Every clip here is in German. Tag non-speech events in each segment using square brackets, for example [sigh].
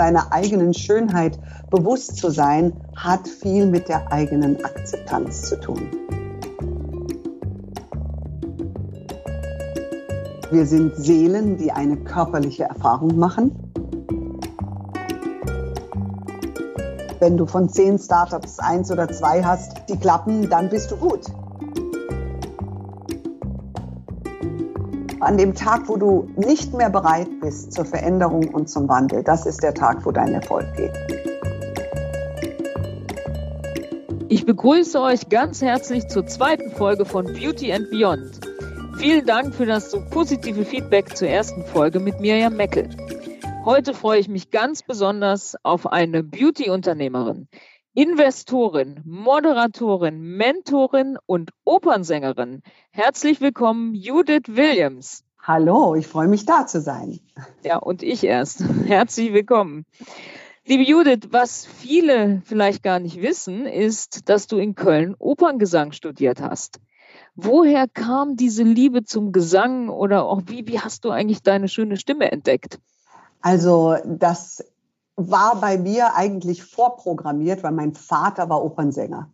seiner eigenen Schönheit bewusst zu sein, hat viel mit der eigenen Akzeptanz zu tun. Wir sind Seelen, die eine körperliche Erfahrung machen. Wenn du von zehn Startups eins oder zwei hast, die klappen, dann bist du gut. An dem Tag, wo du nicht mehr bereit bist zur Veränderung und zum Wandel, das ist der Tag, wo dein Erfolg geht. Ich begrüße euch ganz herzlich zur zweiten Folge von Beauty and Beyond. Vielen Dank für das so positive Feedback zur ersten Folge mit Mirjam Meckel. Heute freue ich mich ganz besonders auf eine Beauty-Unternehmerin, Investorin, Moderatorin, Mentorin und Opernsängerin. Herzlich willkommen, Judith Williams. Hallo, ich freue mich da zu sein. Ja, und ich erst. [laughs] Herzlich willkommen. Liebe Judith, was viele vielleicht gar nicht wissen, ist, dass du in Köln Operngesang studiert hast. Woher kam diese Liebe zum Gesang oder auch wie, wie hast du eigentlich deine schöne Stimme entdeckt? Also das war bei mir eigentlich vorprogrammiert, weil mein Vater war Opernsänger.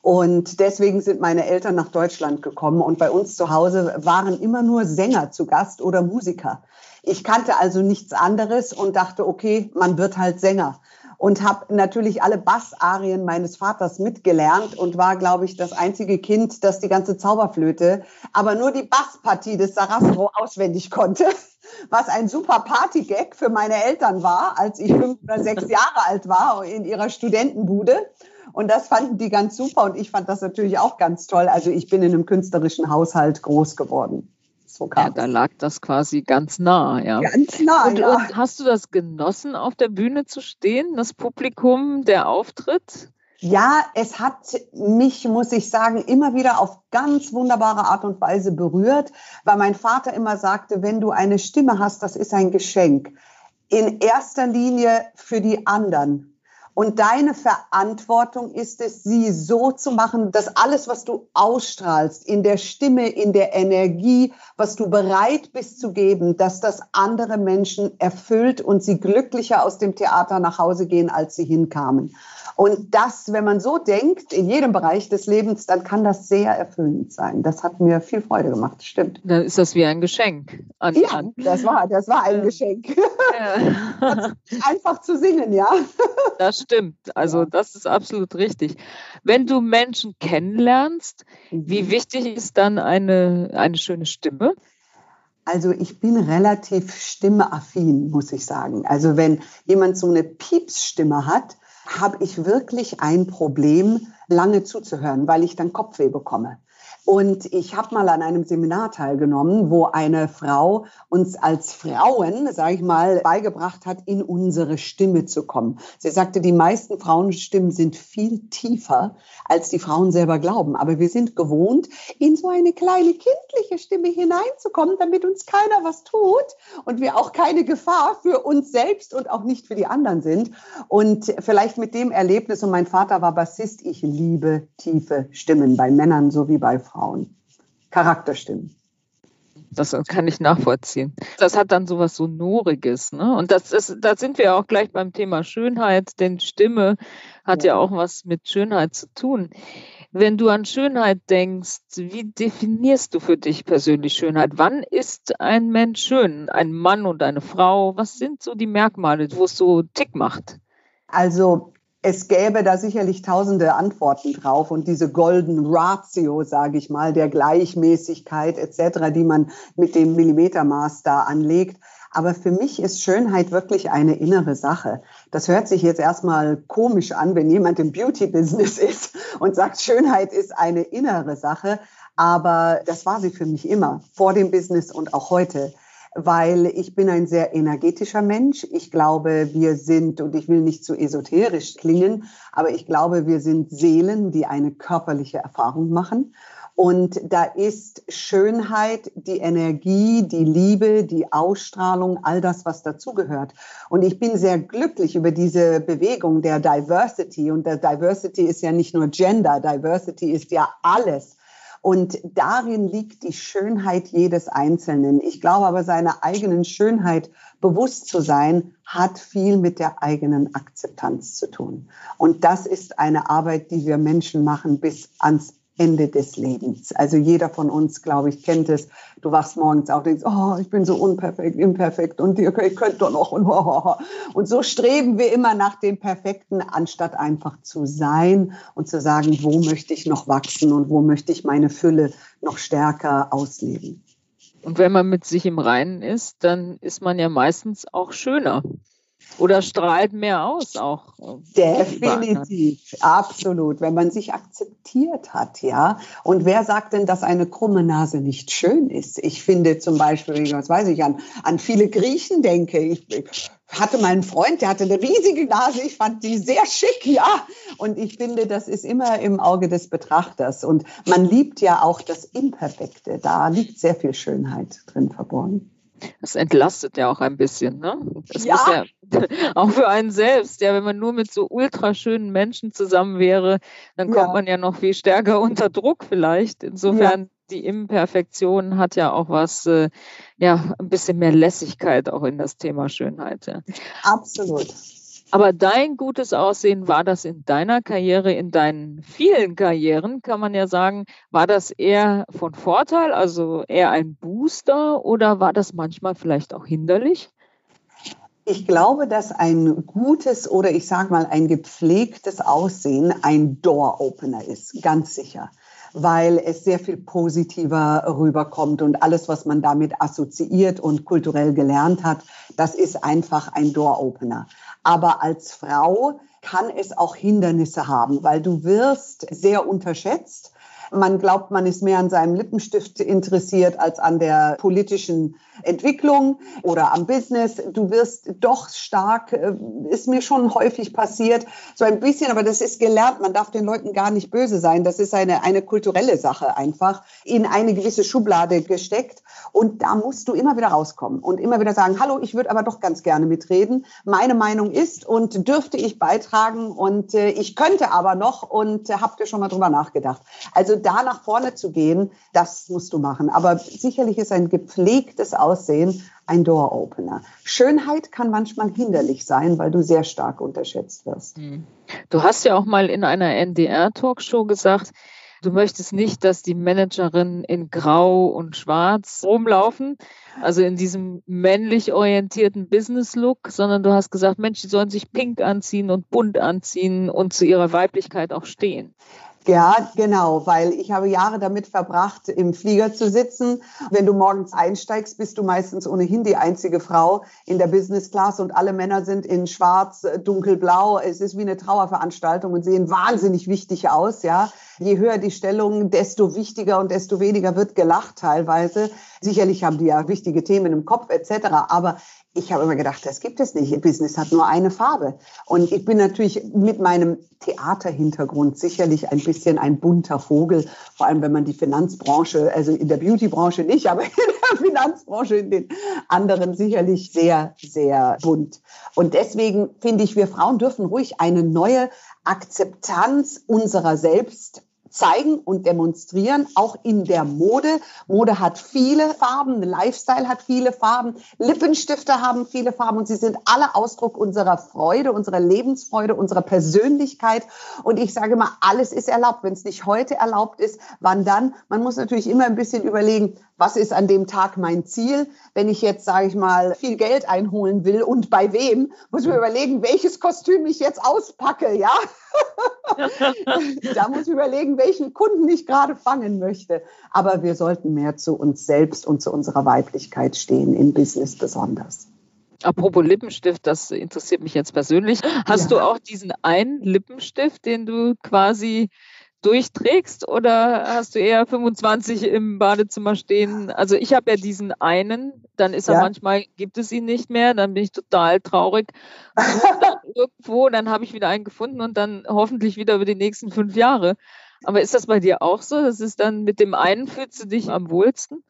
Und deswegen sind meine Eltern nach Deutschland gekommen und bei uns zu Hause waren immer nur Sänger zu Gast oder Musiker. Ich kannte also nichts anderes und dachte, okay, man wird halt Sänger und habe natürlich alle Bassarien meines Vaters mitgelernt und war, glaube ich, das einzige Kind, das die ganze Zauberflöte, aber nur die Basspartie des Sarastro auswendig konnte, [laughs] was ein super Partygag für meine Eltern war, als ich fünf oder sechs [laughs] Jahre alt war in ihrer Studentenbude. Und das fanden die ganz super und ich fand das natürlich auch ganz toll. Also ich bin in einem künstlerischen Haushalt groß geworden. So ja, da lag das quasi ganz nah, ja. Ganz nah, und, ja. Und hast du das genossen, auf der Bühne zu stehen, das Publikum, der Auftritt? Ja, es hat mich, muss ich sagen, immer wieder auf ganz wunderbare Art und Weise berührt, weil mein Vater immer sagte, wenn du eine Stimme hast, das ist ein Geschenk. In erster Linie für die anderen. Und deine Verantwortung ist es, sie so zu machen, dass alles, was du ausstrahlst, in der Stimme, in der Energie, was du bereit bist zu geben, dass das andere Menschen erfüllt und sie glücklicher aus dem Theater nach Hause gehen, als sie hinkamen. Und das, wenn man so denkt, in jedem Bereich des Lebens, dann kann das sehr erfüllend sein. Das hat mir viel Freude gemacht, stimmt. Dann ist das wie ein Geschenk. An, ja, an. das war, das war ein. Geschenk. Ja. [laughs] Einfach zu singen, ja. Das stimmt. Also das ist absolut richtig. Wenn du Menschen kennenlernst, wie mhm. wichtig ist dann eine, eine schöne Stimme? Also ich bin relativ stimmeaffin, muss ich sagen. Also wenn jemand so eine Piepsstimme hat, habe ich wirklich ein Problem, lange zuzuhören, weil ich dann Kopfweh bekomme. Und ich habe mal an einem Seminar teilgenommen, wo eine Frau uns als Frauen, sage ich mal, beigebracht hat, in unsere Stimme zu kommen. Sie sagte, die meisten Frauenstimmen sind viel tiefer, als die Frauen selber glauben. Aber wir sind gewohnt, in so eine kleine kindliche Stimme hineinzukommen, damit uns keiner was tut und wir auch keine Gefahr für uns selbst und auch nicht für die anderen sind. Und vielleicht mit dem Erlebnis, und mein Vater war Bassist, ich liebe tiefe Stimmen bei Männern sowie bei Frauen. Frauen. Charakterstimmen. Das kann ich nachvollziehen. Das hat dann sowas Sonoriges. Ne? Und das ist, da sind wir auch gleich beim Thema Schönheit, denn Stimme hat ja. ja auch was mit Schönheit zu tun. Wenn du an Schönheit denkst, wie definierst du für dich persönlich Schönheit? Wann ist ein Mensch schön? Ein Mann und eine Frau? Was sind so die Merkmale, wo es so tick macht? Also es gäbe da sicherlich tausende Antworten drauf und diese Golden Ratio, sage ich mal, der Gleichmäßigkeit etc., die man mit dem Millimetermaß da anlegt. Aber für mich ist Schönheit wirklich eine innere Sache. Das hört sich jetzt erstmal komisch an, wenn jemand im Beauty-Business [laughs] ist und sagt, Schönheit ist eine innere Sache. Aber das war sie für mich immer, vor dem Business und auch heute weil ich bin ein sehr energetischer Mensch. Ich glaube, wir sind, und ich will nicht zu esoterisch klingen, aber ich glaube, wir sind Seelen, die eine körperliche Erfahrung machen. Und da ist Schönheit, die Energie, die Liebe, die Ausstrahlung, all das, was dazugehört. Und ich bin sehr glücklich über diese Bewegung der Diversity. Und der Diversity ist ja nicht nur Gender, Diversity ist ja alles. Und darin liegt die Schönheit jedes Einzelnen. Ich glaube aber, seiner eigenen Schönheit bewusst zu sein, hat viel mit der eigenen Akzeptanz zu tun. Und das ist eine Arbeit, die wir Menschen machen bis ans Ende des Lebens. Also jeder von uns, glaube ich, kennt es. Du wachst morgens auf und denkst, oh, ich bin so unperfekt, imperfekt und ihr könnt doch noch. Und, oh. [laughs] und so streben wir immer nach dem Perfekten, anstatt einfach zu sein und zu sagen, wo möchte ich noch wachsen und wo möchte ich meine Fülle noch stärker ausleben. Und wenn man mit sich im Reinen ist, dann ist man ja meistens auch schöner. Oder strahlt mehr aus auch. Definitiv, absolut. Wenn man sich akzeptiert hat, ja. Und wer sagt denn, dass eine krumme Nase nicht schön ist? Ich finde zum Beispiel, was weiß ich, an, an viele Griechen denke. Ich, hatte meinen Freund, der hatte eine riesige Nase. Ich fand die sehr schick, ja. Und ich finde, das ist immer im Auge des Betrachters. Und man liebt ja auch das Imperfekte. Da liegt sehr viel Schönheit drin verborgen. Das entlastet ja auch ein bisschen, ne? Das ja. ja [laughs] auch für einen selbst. Ja, wenn man nur mit so ultraschönen Menschen zusammen wäre, dann kommt ja. man ja noch viel stärker [laughs] unter Druck vielleicht. Insofern, ja. die Imperfektion hat ja auch was, äh, ja, ein bisschen mehr Lässigkeit auch in das Thema Schönheit. Ja. Absolut. Aber dein gutes Aussehen, war das in deiner Karriere, in deinen vielen Karrieren, kann man ja sagen, war das eher von Vorteil, also eher ein Booster oder war das manchmal vielleicht auch hinderlich? Ich glaube, dass ein gutes oder ich sage mal ein gepflegtes Aussehen ein Door-Opener ist, ganz sicher weil es sehr viel positiver rüberkommt und alles, was man damit assoziiert und kulturell gelernt hat, das ist einfach ein Door-Opener. Aber als Frau kann es auch Hindernisse haben, weil du wirst sehr unterschätzt. Man glaubt, man ist mehr an seinem Lippenstift interessiert als an der politischen Entwicklung oder am Business. Du wirst doch stark, äh, ist mir schon häufig passiert, so ein bisschen, aber das ist gelernt. Man darf den Leuten gar nicht böse sein. Das ist eine, eine kulturelle Sache einfach, in eine gewisse Schublade gesteckt. Und da musst du immer wieder rauskommen und immer wieder sagen, hallo, ich würde aber doch ganz gerne mitreden. Meine Meinung ist und dürfte ich beitragen und äh, ich könnte aber noch und äh, habt ihr schon mal drüber nachgedacht. Also da nach vorne zu gehen, das musst du machen. Aber sicherlich ist ein gepflegtes Aussehen ein Door-Opener. Schönheit kann manchmal hinderlich sein, weil du sehr stark unterschätzt wirst. Hm. Du hast ja auch mal in einer NDR-Talkshow gesagt, Du möchtest nicht, dass die Managerinnen in Grau und Schwarz rumlaufen, also in diesem männlich orientierten Business-Look, sondern du hast gesagt, Mensch, die sollen sich pink anziehen und bunt anziehen und zu ihrer Weiblichkeit auch stehen. Ja, genau, weil ich habe Jahre damit verbracht, im Flieger zu sitzen. Wenn du morgens einsteigst, bist du meistens ohnehin die einzige Frau in der Business Class und alle Männer sind in schwarz, dunkelblau. Es ist wie eine Trauerveranstaltung und sehen wahnsinnig wichtig aus, ja. Je höher die Stellung, desto wichtiger und desto weniger wird gelacht teilweise. Sicherlich haben die ja wichtige Themen im Kopf etc. Aber ich habe immer gedacht, das gibt es nicht. Business hat nur eine Farbe. Und ich bin natürlich mit meinem Theaterhintergrund sicherlich ein bisschen ein bunter Vogel, vor allem wenn man die Finanzbranche, also in der Beautybranche nicht, aber in der Finanzbranche in den anderen sicherlich sehr, sehr bunt. Und deswegen finde ich, wir Frauen dürfen ruhig eine neue Akzeptanz unserer selbst zeigen und demonstrieren, auch in der Mode. Mode hat viele Farben, Lifestyle hat viele Farben, Lippenstifte haben viele Farben und sie sind alle Ausdruck unserer Freude, unserer Lebensfreude, unserer Persönlichkeit. Und ich sage mal, alles ist erlaubt. Wenn es nicht heute erlaubt ist, wann dann? Man muss natürlich immer ein bisschen überlegen, was ist an dem Tag mein Ziel? Wenn ich jetzt, sage ich mal, viel Geld einholen will und bei wem, muss ich mir überlegen, welches Kostüm ich jetzt auspacke, ja? [laughs] da muss ich überlegen, welchen Kunden ich gerade fangen möchte. Aber wir sollten mehr zu uns selbst und zu unserer Weiblichkeit stehen, im Business besonders. Apropos Lippenstift, das interessiert mich jetzt persönlich. Hast ja. du auch diesen einen Lippenstift, den du quasi durchträgst oder hast du eher 25 im Badezimmer stehen? Also ich habe ja diesen einen, dann ist er ja. manchmal, gibt es ihn nicht mehr, dann bin ich total traurig. dann [laughs] irgendwo, dann habe ich wieder einen gefunden und dann hoffentlich wieder über die nächsten fünf Jahre. Aber ist das bei dir auch so? Das ist dann mit dem einen fühlst du dich am wohlsten?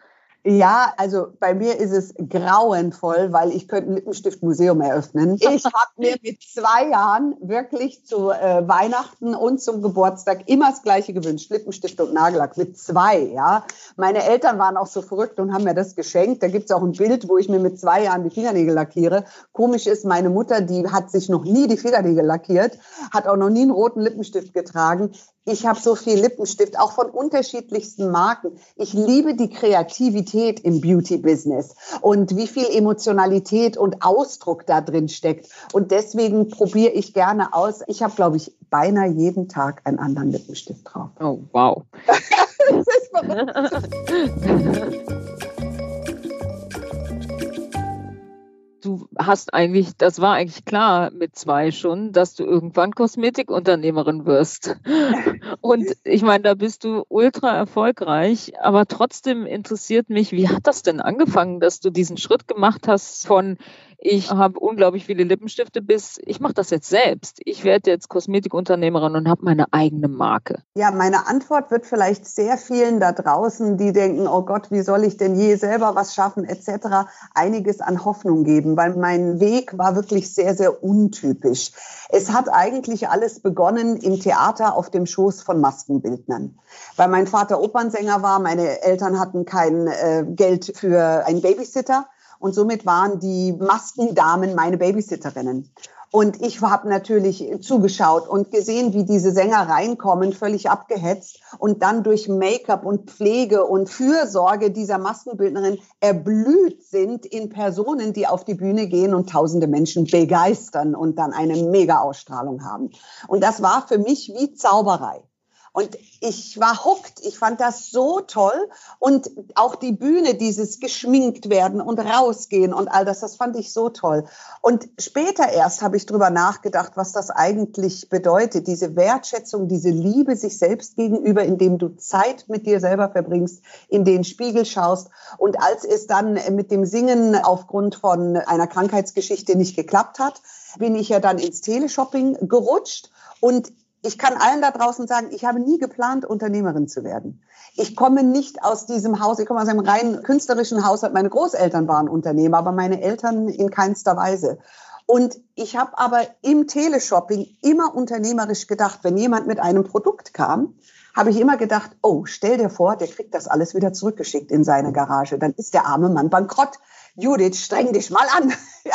Ja, also bei mir ist es grauenvoll, weil ich könnte ein Lippenstiftmuseum eröffnen. Ich habe mir mit zwei Jahren wirklich zu äh, Weihnachten und zum Geburtstag immer das Gleiche gewünscht, Lippenstift und Nagellack mit zwei. Ja, meine Eltern waren auch so verrückt und haben mir das geschenkt. Da gibt es auch ein Bild, wo ich mir mit zwei Jahren die Fingernägel lackiere. Komisch ist, meine Mutter, die hat sich noch nie die Fingernägel lackiert, hat auch noch nie einen roten Lippenstift getragen. Ich habe so viel Lippenstift, auch von unterschiedlichsten Marken. Ich liebe die Kreativität im Beauty-Business und wie viel Emotionalität und Ausdruck da drin steckt. Und deswegen probiere ich gerne aus. Ich habe, glaube ich, beinahe jeden Tag einen anderen Lippenstift drauf. Oh, wow. [laughs] das ist verrückt. [laughs] hast eigentlich, das war eigentlich klar mit zwei schon, dass du irgendwann Kosmetikunternehmerin wirst. [laughs] Und ich meine, da bist du ultra erfolgreich, aber trotzdem interessiert mich, wie hat das denn angefangen, dass du diesen Schritt gemacht hast von ich habe unglaublich viele Lippenstifte bis ich mache das jetzt selbst. Ich werde jetzt Kosmetikunternehmerin und habe meine eigene Marke. Ja, meine Antwort wird vielleicht sehr vielen da draußen, die denken, oh Gott, wie soll ich denn je selber was schaffen etc., einiges an Hoffnung geben, weil mein Weg war wirklich sehr, sehr untypisch. Es hat eigentlich alles begonnen im Theater auf dem Schoß von Maskenbildnern. Weil mein Vater Opernsänger war, meine Eltern hatten kein äh, Geld für einen Babysitter und somit waren die Maskendamen meine Babysitterinnen. Und ich habe natürlich zugeschaut und gesehen, wie diese Sänger reinkommen, völlig abgehetzt und dann durch Make-up und Pflege und Fürsorge dieser Maskenbildnerin erblüht sind in Personen, die auf die Bühne gehen und tausende Menschen begeistern und dann eine Mega-Ausstrahlung haben. Und das war für mich wie Zauberei. Und ich war hooked. Ich fand das so toll. Und auch die Bühne, dieses geschminkt werden und rausgehen und all das, das fand ich so toll. Und später erst habe ich drüber nachgedacht, was das eigentlich bedeutet. Diese Wertschätzung, diese Liebe sich selbst gegenüber, indem du Zeit mit dir selber verbringst, in den Spiegel schaust. Und als es dann mit dem Singen aufgrund von einer Krankheitsgeschichte nicht geklappt hat, bin ich ja dann ins Teleshopping gerutscht. Und ich kann allen da draußen sagen, ich habe nie geplant, Unternehmerin zu werden. Ich komme nicht aus diesem Haus, ich komme aus einem rein künstlerischen Haushalt. Meine Großeltern waren Unternehmer, aber meine Eltern in keinster Weise. Und ich habe aber im Teleshopping immer unternehmerisch gedacht, wenn jemand mit einem Produkt kam, habe ich immer gedacht, oh, stell dir vor, der kriegt das alles wieder zurückgeschickt in seine Garage. Dann ist der arme Mann bankrott. Judith, streng dich mal an. [laughs] ja.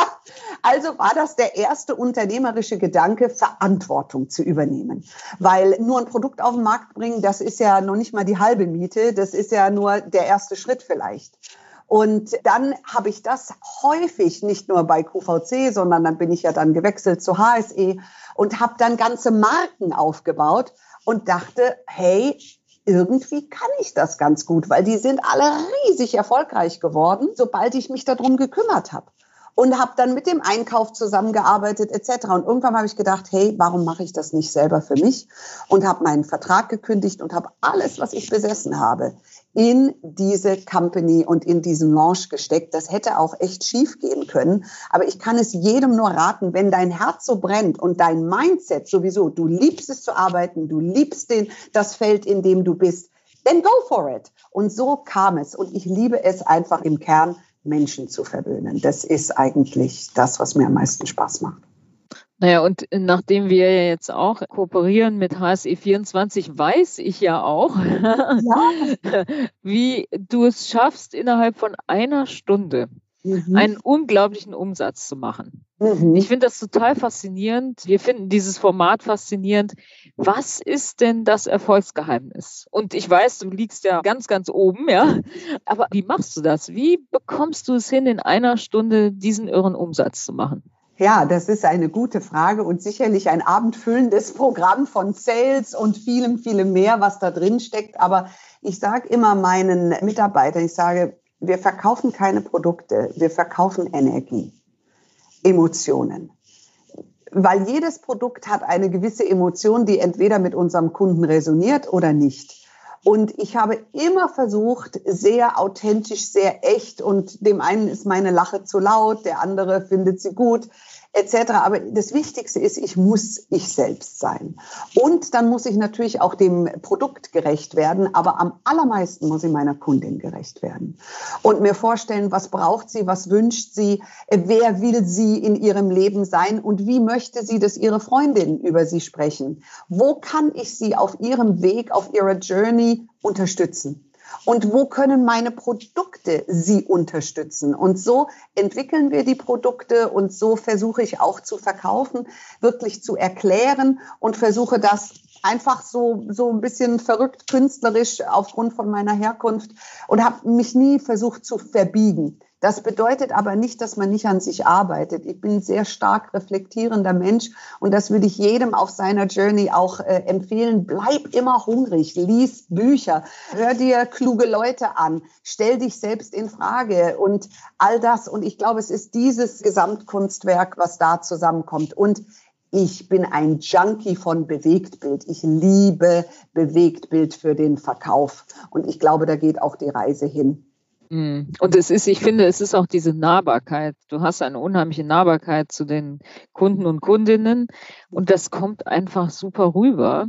Also war das der erste unternehmerische Gedanke, Verantwortung zu übernehmen. Weil nur ein Produkt auf den Markt bringen, das ist ja noch nicht mal die halbe Miete, das ist ja nur der erste Schritt vielleicht. Und dann habe ich das häufig, nicht nur bei QVC, sondern dann bin ich ja dann gewechselt zu HSE und habe dann ganze Marken aufgebaut und dachte, hey, irgendwie kann ich das ganz gut, weil die sind alle riesig erfolgreich geworden, sobald ich mich darum gekümmert habe. Und habe dann mit dem Einkauf zusammengearbeitet etc. Und irgendwann habe ich gedacht, hey, warum mache ich das nicht selber für mich? Und habe meinen Vertrag gekündigt und habe alles, was ich besessen habe, in diese Company und in diesen Launch gesteckt. Das hätte auch echt schief gehen können. Aber ich kann es jedem nur raten, wenn dein Herz so brennt und dein Mindset sowieso, du liebst es zu arbeiten, du liebst den, das Feld, in dem du bist, then go for it. Und so kam es. Und ich liebe es einfach im Kern, Menschen zu verwöhnen. Das ist eigentlich das, was mir am meisten Spaß macht. Naja, und nachdem wir ja jetzt auch kooperieren mit HSE24, weiß ich ja auch, ja. [laughs] wie du es schaffst, innerhalb von einer Stunde mhm. einen unglaublichen Umsatz zu machen. Mhm. Ich finde das total faszinierend. Wir finden dieses Format faszinierend. Was ist denn das Erfolgsgeheimnis? Und ich weiß, du liegst ja ganz, ganz oben, ja. Aber wie machst du das? Wie bekommst du es hin, in einer Stunde diesen irren Umsatz zu machen? Ja, das ist eine gute Frage und sicherlich ein abendfüllendes Programm von Sales und vielem, vielem mehr, was da drin steckt. Aber ich sage immer meinen Mitarbeitern, ich sage, wir verkaufen keine Produkte, wir verkaufen Energie, Emotionen. Weil jedes Produkt hat eine gewisse Emotion, die entweder mit unserem Kunden resoniert oder nicht. Und ich habe immer versucht, sehr authentisch, sehr echt und dem einen ist meine Lache zu laut, der andere findet sie gut, etc. Aber das Wichtigste ist, ich muss ich selbst sein. Und dann muss ich natürlich auch dem Produkt gerecht werden, aber am allermeisten muss ich meiner Kundin gerecht werden. Und mir vorstellen, was braucht sie, was wünscht sie, wer will sie in ihrem Leben sein und wie möchte sie, dass ihre Freundinnen über sie sprechen. Wo kann ich sie auf ihrem Weg, auf ihrer Journey unterstützen? Und wo können meine Produkte sie unterstützen. Und so entwickeln wir die Produkte und so versuche ich auch zu verkaufen, wirklich zu erklären und versuche das einfach so, so ein bisschen verrückt künstlerisch aufgrund von meiner Herkunft und habe mich nie versucht zu verbiegen. Das bedeutet aber nicht, dass man nicht an sich arbeitet. Ich bin ein sehr stark reflektierender Mensch und das würde ich jedem auf seiner Journey auch äh, empfehlen. Bleib immer hungrig, lies Bücher, hör dir kluge Leute an, stell dich selbst in Frage und all das. Und ich glaube, es ist dieses Gesamtkunstwerk, was da zusammenkommt. Und ich bin ein Junkie von Bewegtbild. Ich liebe Bewegtbild für den Verkauf. Und ich glaube, da geht auch die Reise hin. Mm. Und es ist, ich finde, es ist auch diese Nahbarkeit. Du hast eine unheimliche Nahbarkeit zu den Kunden und Kundinnen und das kommt einfach super rüber.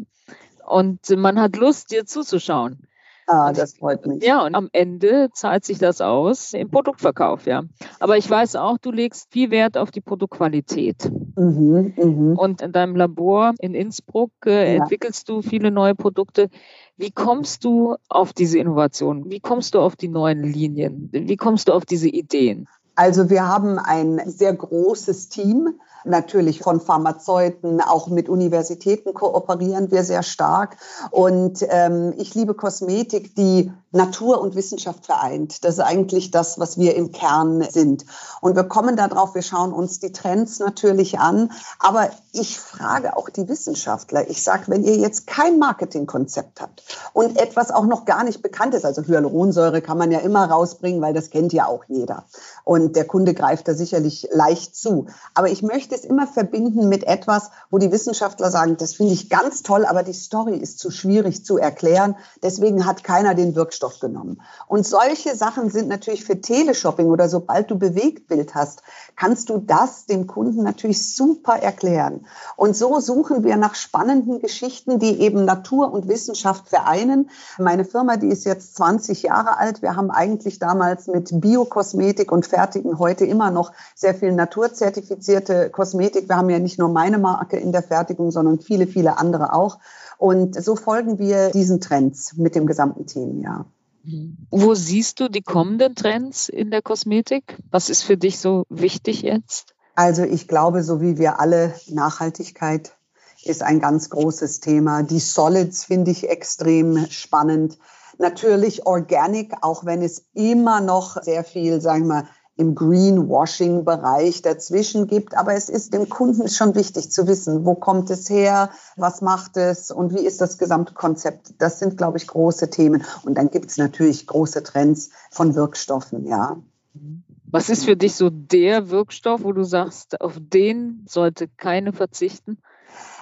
Und man hat Lust, dir zuzuschauen. Ah, das freut mich. Ja, und am Ende zahlt sich das aus im Produktverkauf, ja. Aber ich weiß auch, du legst viel Wert auf die Produktqualität. Mhm, mh. Und in deinem Labor in Innsbruck äh, ja. entwickelst du viele neue Produkte. Wie kommst du auf diese Innovation? Wie kommst du auf die neuen Linien? Wie kommst du auf diese Ideen? Also wir haben ein sehr großes Team, natürlich von Pharmazeuten, auch mit Universitäten kooperieren wir sehr stark. Und ähm, ich liebe Kosmetik, die Natur und Wissenschaft vereint. Das ist eigentlich das, was wir im Kern sind. Und wir kommen darauf, wir schauen uns die Trends natürlich an. Aber ich frage auch die Wissenschaftler. Ich sage, wenn ihr jetzt kein Marketingkonzept habt und etwas auch noch gar nicht bekannt ist, also Hyaluronsäure kann man ja immer rausbringen, weil das kennt ja auch jeder. Und der Kunde greift da sicherlich leicht zu. Aber ich möchte es immer verbinden mit etwas, wo die Wissenschaftler sagen, das finde ich ganz toll, aber die Story ist zu schwierig zu erklären. Deswegen hat keiner den Wirkstoff genommen. Und solche Sachen sind natürlich für Teleshopping oder sobald du Bewegtbild hast, kannst du das dem Kunden natürlich super erklären. Und so suchen wir nach spannenden Geschichten, die eben Natur und Wissenschaft vereinen. Meine Firma, die ist jetzt 20 Jahre alt. Wir haben eigentlich damals mit Biokosmetik und fertigen heute immer noch sehr viel naturzertifizierte Kosmetik. Wir haben ja nicht nur meine Marke in der Fertigung, sondern viele, viele andere auch. Und so folgen wir diesen Trends mit dem gesamten Team, ja. Mhm. Wo siehst du die kommenden Trends in der Kosmetik? Was ist für dich so wichtig jetzt? Also ich glaube, so wie wir alle, Nachhaltigkeit ist ein ganz großes Thema. Die Solids finde ich extrem spannend. Natürlich Organic, auch wenn es immer noch sehr viel, sagen wir mal, im Greenwashing-Bereich dazwischen gibt. Aber es ist dem Kunden schon wichtig zu wissen, wo kommt es her, was macht es und wie ist das Gesamtkonzept. Das sind, glaube ich, große Themen. Und dann gibt es natürlich große Trends von Wirkstoffen, ja. Was ist für dich so der Wirkstoff, wo du sagst, auf den sollte keine verzichten?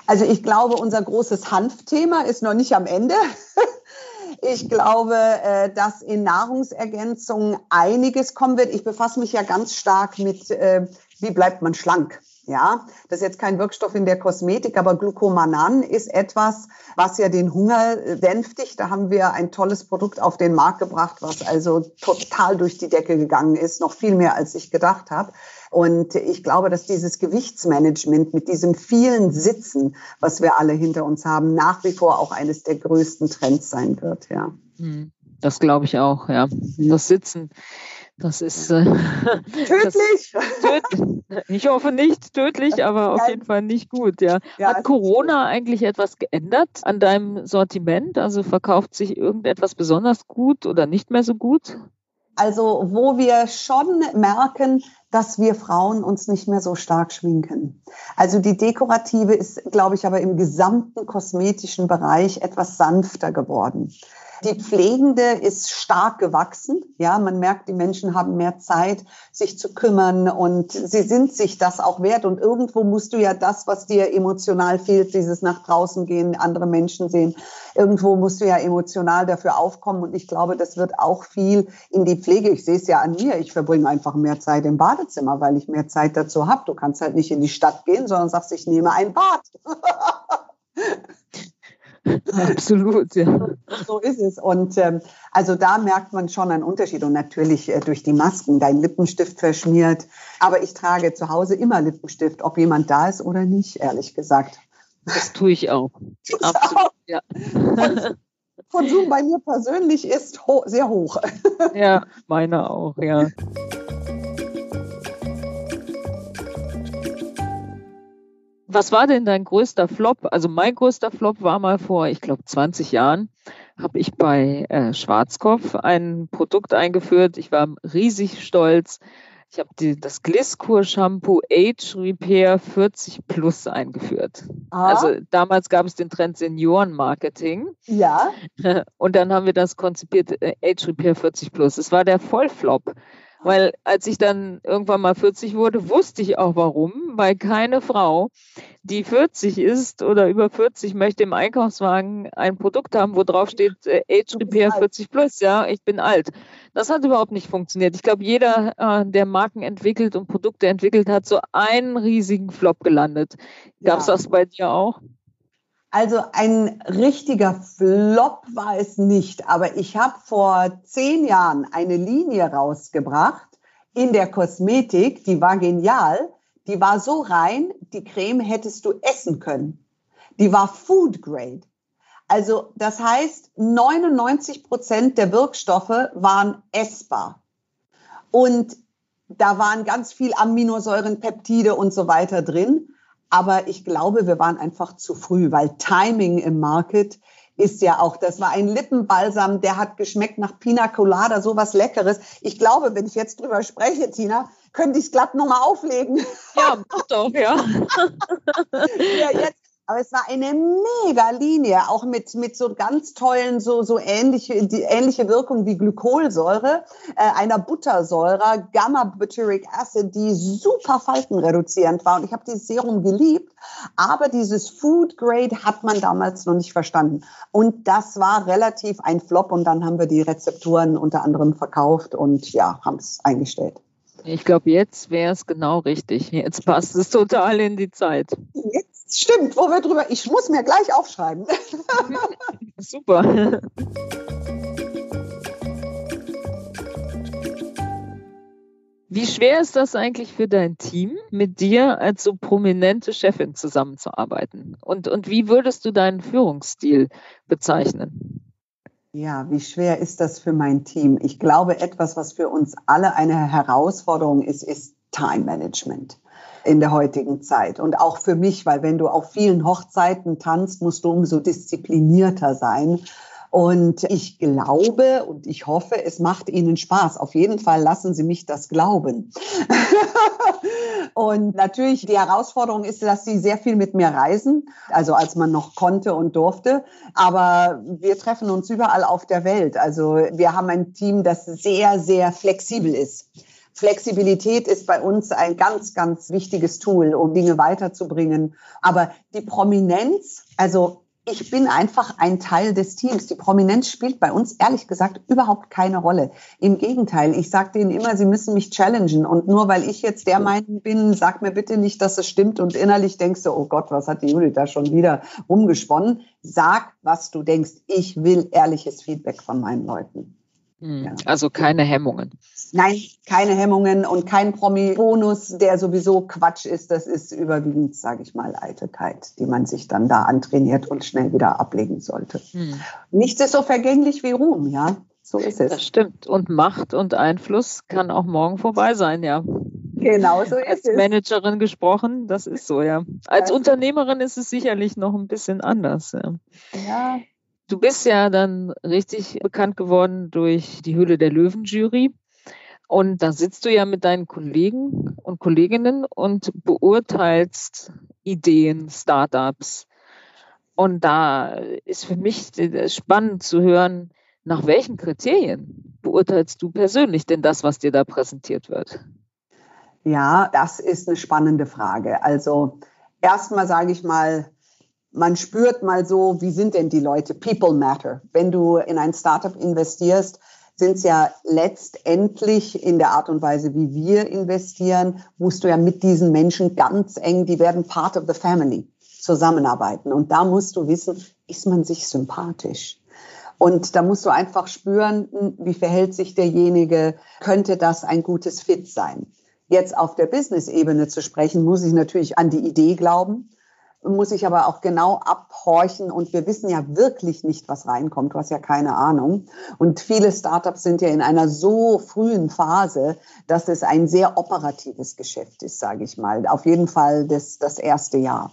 Also ich glaube, unser großes Hanfthema ist noch nicht am Ende. [laughs] Ich glaube, äh, dass in Nahrungsergänzungen einiges kommen wird. Ich befasse mich ja ganz stark mit, äh, wie bleibt man schlank. Ja, das ist jetzt kein Wirkstoff in der Kosmetik, aber Glucomanan ist etwas, was ja den Hunger dämpftigt. Da haben wir ein tolles Produkt auf den Markt gebracht, was also total durch die Decke gegangen ist, noch viel mehr als ich gedacht habe. Und ich glaube, dass dieses Gewichtsmanagement mit diesem vielen Sitzen, was wir alle hinter uns haben, nach wie vor auch eines der größten Trends sein wird, ja. Hm, das glaube ich auch, ja. Das Sitzen, das ist äh, [laughs] tödlich. Das, töd, ich hoffe nicht tödlich, aber auf jeden Fall nicht gut. Ja. ja Hat Corona eigentlich etwas geändert an deinem Sortiment? Also verkauft sich irgendetwas besonders gut oder nicht mehr so gut? Also wo wir schon merken, dass wir Frauen uns nicht mehr so stark schminken. Also die dekorative ist, glaube ich, aber im gesamten kosmetischen Bereich etwas sanfter geworden. Die Pflegende ist stark gewachsen. Ja, man merkt, die Menschen haben mehr Zeit, sich zu kümmern und sie sind sich das auch wert. Und irgendwo musst du ja das, was dir emotional fehlt, dieses nach draußen gehen, andere Menschen sehen, irgendwo musst du ja emotional dafür aufkommen. Und ich glaube, das wird auch viel in die Pflege. Ich sehe es ja an mir. Ich verbringe einfach mehr Zeit im Badezimmer, weil ich mehr Zeit dazu habe. Du kannst halt nicht in die Stadt gehen, sondern sagst, ich nehme ein Bad. [laughs] [laughs] Absolut, ja. So ist es. Und ähm, also da merkt man schon einen Unterschied. Und natürlich äh, durch die Masken, dein Lippenstift verschmiert. Aber ich trage zu Hause immer Lippenstift, ob jemand da ist oder nicht, ehrlich gesagt. Das tue ich auch. Absolut, ja. Konsum bei mir persönlich ist ho sehr hoch. Ja, meiner auch, ja. Was war denn dein größter Flop? Also mein größter Flop war mal vor, ich glaube, 20 Jahren, habe ich bei äh, Schwarzkopf ein Produkt eingeführt. Ich war riesig stolz. Ich habe das Gliskur Shampoo Age Repair 40 Plus eingeführt. Ah. Also damals gab es den Trend Senioren-Marketing. Ja. [laughs] Und dann haben wir das konzipiert, äh, Age Repair 40 Plus. Es war der Vollflop. Weil als ich dann irgendwann mal 40 wurde, wusste ich auch warum, weil keine Frau, die 40 ist oder über 40, möchte im Einkaufswagen ein Produkt haben, wo drauf steht äh, Age Repair 40 plus, ja, ich bin alt. Das hat überhaupt nicht funktioniert. Ich glaube, jeder, äh, der Marken entwickelt und Produkte entwickelt hat, so einen riesigen Flop gelandet. Gab es ja. das bei dir auch? Also ein richtiger Flop war es nicht, aber ich habe vor zehn Jahren eine Linie rausgebracht in der Kosmetik, die war genial, die war so rein, die Creme hättest du essen können. Die war Food Grade. Also das heißt, 99 Prozent der Wirkstoffe waren essbar. Und da waren ganz viel Aminosäuren, Peptide und so weiter drin. Aber ich glaube, wir waren einfach zu früh, weil Timing im Market ist ja auch, das war ein Lippenbalsam, der hat geschmeckt nach Pina Colada, sowas Leckeres. Ich glaube, wenn ich jetzt drüber spreche, Tina, könnte ich es glatt nochmal auflegen. Ja, doch, ja. [laughs] ja jetzt aber es war eine mega Linie, auch mit, mit so ganz tollen, so, so ähnliche, die ähnliche Wirkung wie Glykolsäure, äh, einer Buttersäure, Gamma-Butyric Acid, die super faltenreduzierend war. Und ich habe dieses Serum geliebt, aber dieses Food Grade hat man damals noch nicht verstanden. Und das war relativ ein Flop. Und dann haben wir die Rezepturen unter anderem verkauft und ja, haben es eingestellt. Ich glaube, jetzt wäre es genau richtig. Jetzt passt es total in die Zeit. Jetzt Stimmt, wo wir drüber. Ich muss mir gleich aufschreiben. [laughs] Super. Wie schwer ist das eigentlich für dein Team, mit dir als so prominente Chefin zusammenzuarbeiten? Und, und wie würdest du deinen Führungsstil bezeichnen? Ja, wie schwer ist das für mein Team? Ich glaube, etwas, was für uns alle eine Herausforderung ist, ist Time Management in der heutigen Zeit. Und auch für mich, weil wenn du auf vielen Hochzeiten tanzt, musst du umso disziplinierter sein. Und ich glaube und ich hoffe, es macht Ihnen Spaß. Auf jeden Fall lassen Sie mich das glauben. [laughs] und natürlich die Herausforderung ist, dass Sie sehr viel mit mir reisen, also als man noch konnte und durfte. Aber wir treffen uns überall auf der Welt. Also wir haben ein Team, das sehr, sehr flexibel ist. Flexibilität ist bei uns ein ganz, ganz wichtiges Tool, um Dinge weiterzubringen. Aber die Prominenz, also ich bin einfach ein Teil des Teams. Die Prominenz spielt bei uns ehrlich gesagt überhaupt keine Rolle. Im Gegenteil, ich sage denen immer, sie müssen mich challengen. Und nur weil ich jetzt der Meinung bin, sag mir bitte nicht, dass es stimmt. Und innerlich denkst du, oh Gott, was hat die Judith da schon wieder umgesponnen? Sag, was du denkst. Ich will ehrliches Feedback von meinen Leuten. Ja. Also keine Hemmungen. Nein, keine Hemmungen und kein Promi-Bonus, der sowieso Quatsch ist. Das ist überwiegend, sage ich mal, Eitelkeit, die man sich dann da antrainiert und schnell wieder ablegen sollte. Hm. Nichts ist so vergänglich wie Ruhm, ja. So ist es. Das stimmt. Und Macht und Einfluss kann auch morgen vorbei sein, ja. Genau so ist Als es. Als Managerin gesprochen, das ist so, ja. Als ja. Unternehmerin ist es sicherlich noch ein bisschen anders. Ja. ja. Du bist ja dann richtig bekannt geworden durch die Höhle der Löwen-Jury. Und da sitzt du ja mit deinen Kollegen und Kolleginnen und beurteilst Ideen, Startups. Und da ist für mich spannend zu hören, Nach welchen Kriterien beurteilst du persönlich denn das, was dir da präsentiert wird? Ja, das ist eine spannende Frage. Also erstmal sage ich mal, man spürt mal so, wie sind denn die Leute? People matter. Wenn du in ein Startup investierst, sind es ja letztendlich in der Art und Weise, wie wir investieren, musst du ja mit diesen Menschen ganz eng, die werden part of the family zusammenarbeiten. Und da musst du wissen, ist man sich sympathisch? Und da musst du einfach spüren, hm, wie verhält sich derjenige, könnte das ein gutes Fit sein? Jetzt auf der Business-Ebene zu sprechen, muss ich natürlich an die Idee glauben, muss ich aber auch genau abhorchen und wir wissen ja wirklich nicht, was reinkommt. Du hast ja keine Ahnung. Und viele Startups sind ja in einer so frühen Phase, dass es ein sehr operatives Geschäft ist, sage ich mal. Auf jeden Fall das, das erste Jahr.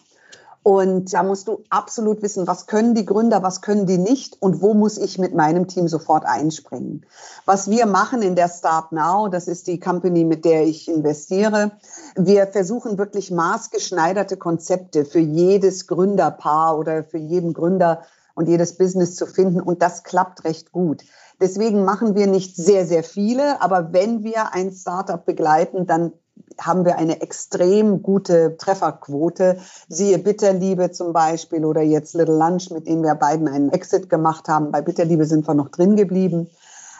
Und da musst du absolut wissen, was können die Gründer, was können die nicht und wo muss ich mit meinem Team sofort einspringen. Was wir machen in der Start Now, das ist die Company, mit der ich investiere. Wir versuchen wirklich maßgeschneiderte Konzepte für jedes Gründerpaar oder für jeden Gründer und jedes Business zu finden. Und das klappt recht gut. Deswegen machen wir nicht sehr, sehr viele, aber wenn wir ein Startup begleiten, dann haben wir eine extrem gute Trefferquote. Siehe Bitterliebe zum Beispiel oder jetzt Little Lunch, mit denen wir beiden einen Exit gemacht haben. Bei Bitterliebe sind wir noch drin geblieben.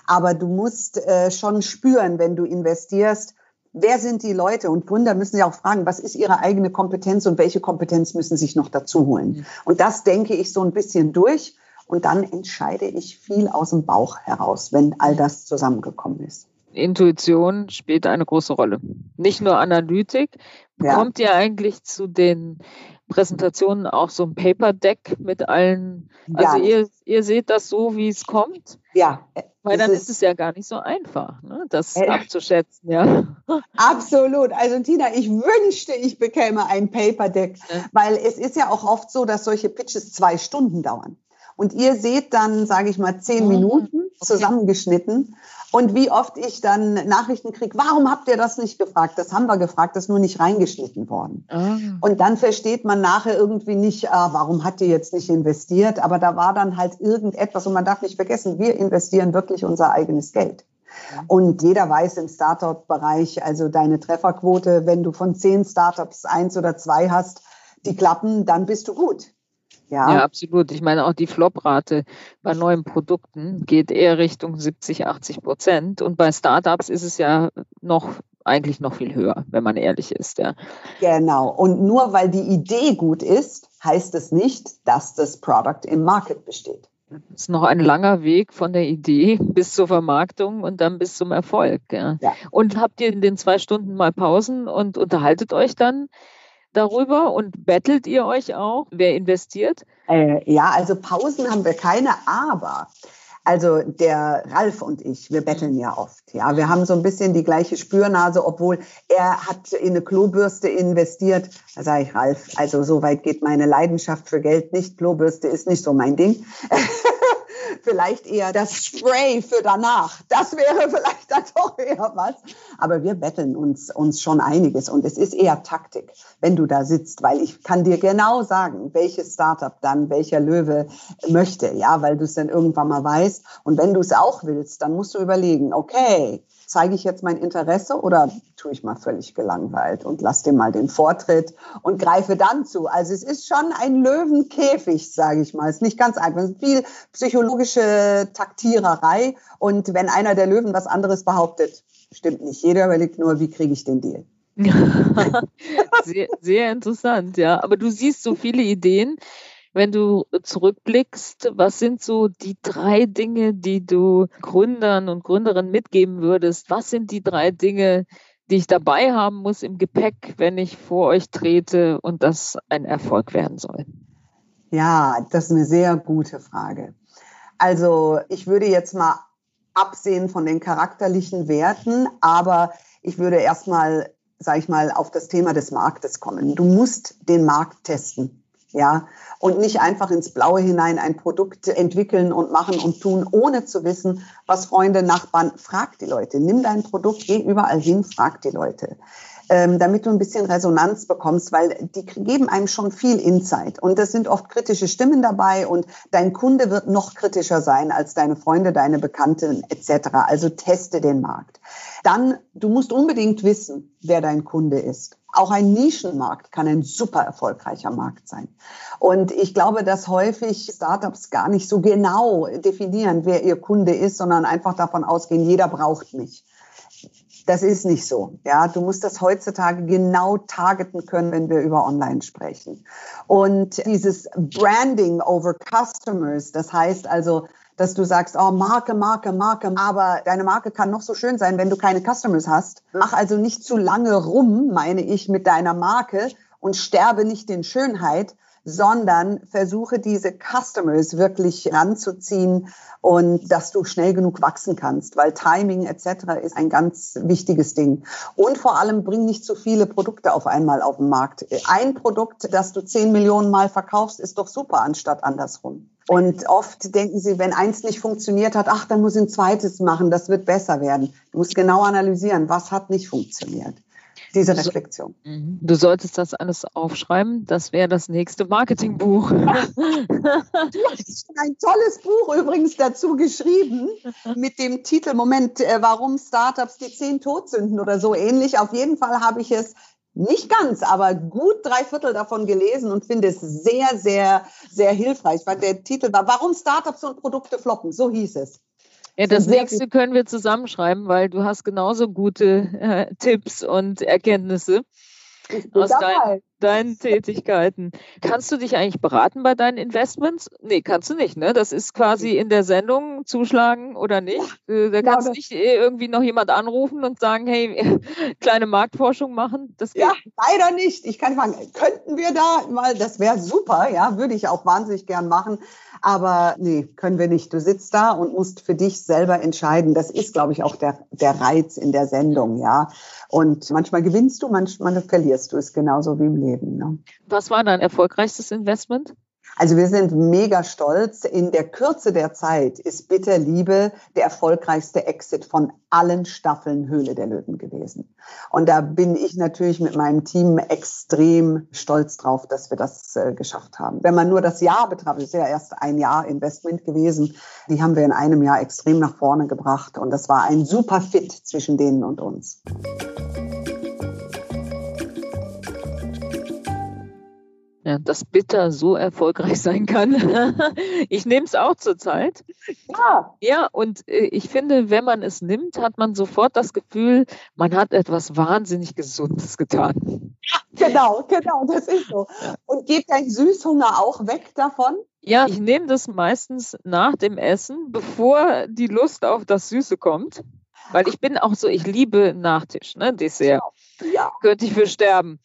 Aber du musst äh, schon spüren, wenn du investierst, wer sind die Leute? Und Gründer müssen ja auch fragen, was ist ihre eigene Kompetenz und welche Kompetenz müssen sich noch dazu holen? Und das denke ich so ein bisschen durch. Und dann entscheide ich viel aus dem Bauch heraus, wenn all das zusammengekommen ist. Intuition spielt eine große Rolle. Nicht nur Analytik. Bekommt ja. ihr eigentlich zu den Präsentationen auch so ein Paper Deck mit allen? Also ja. ihr, ihr seht das so, wie es kommt? Ja. Weil dann ist, ist, es ja gar nicht so einfach, ne, das äh, abzuschätzen, ja. [laughs] Absolut. Also Tina, ich wünschte, ich bekäme ein Paper Deck, ja. weil es ist ja auch oft so, dass solche Pitches zwei Stunden dauern. Und ihr seht dann, sage ich mal, zehn mhm. Minuten zusammengeschnitten. Und wie oft ich dann Nachrichten kriege, warum habt ihr das nicht gefragt? Das haben wir gefragt, das ist nur nicht reingeschnitten worden. Ah. Und dann versteht man nachher irgendwie nicht, ah, warum hat ihr jetzt nicht investiert? Aber da war dann halt irgendetwas und man darf nicht vergessen, wir investieren wirklich unser eigenes Geld. Und jeder weiß im Startup-Bereich, also deine Trefferquote, wenn du von zehn Startups eins oder zwei hast, die klappen, dann bist du gut. Ja. ja, absolut. Ich meine, auch die Flop-Rate bei neuen Produkten geht eher Richtung 70, 80 Prozent. Und bei Startups ist es ja noch eigentlich noch viel höher, wenn man ehrlich ist. Ja. Genau. Und nur weil die Idee gut ist, heißt es nicht, dass das Product im Market besteht. Es ist noch ein langer Weg von der Idee bis zur Vermarktung und dann bis zum Erfolg. Ja. ja. Und habt ihr in den zwei Stunden mal Pausen und unterhaltet euch dann? Darüber und bettelt ihr euch auch? Wer investiert? Äh, ja, also Pausen haben wir keine, aber also der Ralf und ich, wir betteln ja oft. Ja, wir haben so ein bisschen die gleiche Spürnase, obwohl er hat in eine Klobürste investiert. Da sage ich, Ralf, also so weit geht meine Leidenschaft für Geld nicht. Klobürste ist nicht so mein Ding. [laughs] vielleicht eher das Spray für danach. Das wäre vielleicht dann doch eher was. Aber wir betteln uns, uns schon einiges und es ist eher Taktik, wenn du da sitzt, weil ich kann dir genau sagen, welches Startup dann welcher Löwe möchte, ja, weil du es dann irgendwann mal weißt. Und wenn du es auch willst, dann musst du überlegen, okay, zeige ich jetzt mein Interesse oder tue ich mal völlig gelangweilt und lasse dir mal den Vortritt und greife dann zu. Also es ist schon ein Löwenkäfig, sage ich mal. Es ist nicht ganz einfach. Es ist viel psychologische Taktiererei. Und wenn einer der Löwen was anderes behauptet, stimmt nicht. Jeder überlegt nur, wie kriege ich den Deal. [laughs] sehr, sehr interessant, ja. Aber du siehst so viele Ideen wenn du zurückblickst, was sind so die drei Dinge, die du Gründern und Gründerinnen mitgeben würdest? Was sind die drei Dinge, die ich dabei haben muss im Gepäck, wenn ich vor euch trete und das ein Erfolg werden soll? Ja, das ist eine sehr gute Frage. Also ich würde jetzt mal absehen von den charakterlichen Werten, aber ich würde erstmal, sage ich mal, auf das Thema des Marktes kommen. Du musst den Markt testen ja, und nicht einfach ins Blaue hinein ein Produkt entwickeln und machen und tun, ohne zu wissen, was Freunde, Nachbarn, frag die Leute, nimm dein Produkt, geh überall hin, frag die Leute. Ähm, damit du ein bisschen Resonanz bekommst, weil die geben einem schon viel Insight. Und das sind oft kritische Stimmen dabei und dein Kunde wird noch kritischer sein als deine Freunde, deine Bekannten etc. Also teste den Markt. Dann, du musst unbedingt wissen, wer dein Kunde ist. Auch ein Nischenmarkt kann ein super erfolgreicher Markt sein. Und ich glaube, dass häufig Startups gar nicht so genau definieren, wer ihr Kunde ist, sondern einfach davon ausgehen, jeder braucht mich. Das ist nicht so. Ja, du musst das heutzutage genau targeten können, wenn wir über Online sprechen. Und dieses Branding over Customers, das heißt also, dass du sagst, oh, Marke, Marke, Marke, aber deine Marke kann noch so schön sein, wenn du keine Customers hast. Mach also nicht zu lange rum, meine ich, mit deiner Marke und sterbe nicht in Schönheit, sondern versuche diese Customers wirklich ranzuziehen und dass du schnell genug wachsen kannst, weil Timing etc. ist ein ganz wichtiges Ding. Und vor allem bring nicht zu viele Produkte auf einmal auf den Markt. Ein Produkt, das du zehn Millionen Mal verkaufst, ist doch super anstatt andersrum. Und oft denken sie, wenn eins nicht funktioniert hat, ach, dann muss ich ein zweites machen, das wird besser werden. Du musst genau analysieren, was hat nicht funktioniert diese Reflexion. Mhm. Du solltest das alles aufschreiben. Das wäre das nächste Marketingbuch. [laughs] du hast ein tolles Buch übrigens dazu geschrieben mit dem Titel, Moment, äh, warum Startups die zehn Todsünden oder so ähnlich. Auf jeden Fall habe ich es nicht ganz, aber gut drei Viertel davon gelesen und finde es sehr, sehr, sehr hilfreich, weil der Titel war, warum Startups und Produkte floppen, so hieß es. Ja, das nächste können wir zusammenschreiben, weil du hast genauso gute äh, Tipps und Erkenntnisse aus dein, deinen Tätigkeiten. Kannst du dich eigentlich beraten bei deinen Investments? Nee, kannst du nicht, ne? Das ist quasi in der Sendung zuschlagen oder nicht. Äh, da kannst du nicht äh, irgendwie noch jemand anrufen und sagen, hey, [laughs] kleine Marktforschung machen. Das ja, leider nicht. Ich kann fragen, könnten wir da mal, das wäre super, ja, würde ich auch wahnsinnig gern machen. Aber nee, können wir nicht. Du sitzt da und musst für dich selber entscheiden. Das ist, glaube ich, auch der, der Reiz in der Sendung, ja. Und manchmal gewinnst du, manchmal verlierst du es genauso wie im Leben. Ne? Was war dein erfolgreichstes Investment? Also wir sind mega stolz. In der Kürze der Zeit ist Bitter Liebe der erfolgreichste Exit von allen Staffeln Höhle der Löwen gewesen. Und da bin ich natürlich mit meinem Team extrem stolz drauf, dass wir das äh, geschafft haben. Wenn man nur das Jahr betrachtet, ist ja erst ein Jahr Investment gewesen. Die haben wir in einem Jahr extrem nach vorne gebracht. Und das war ein super Fit zwischen denen und uns. Ja, dass Bitter so erfolgreich [laughs] sein kann. ich nehme es auch zurzeit. Ja. Ja, und äh, ich finde, wenn man es nimmt, hat man sofort das Gefühl, man hat etwas wahnsinnig Gesundes getan. Ja, genau, genau, das ist so. Und geht dein Süßhunger auch weg davon? Ja, ich nehme das meistens nach dem Essen, bevor die Lust auf das Süße kommt. Weil ich bin auch so, ich liebe Nachtisch, ne, Dessert. Ja. Könnte ich für sterben.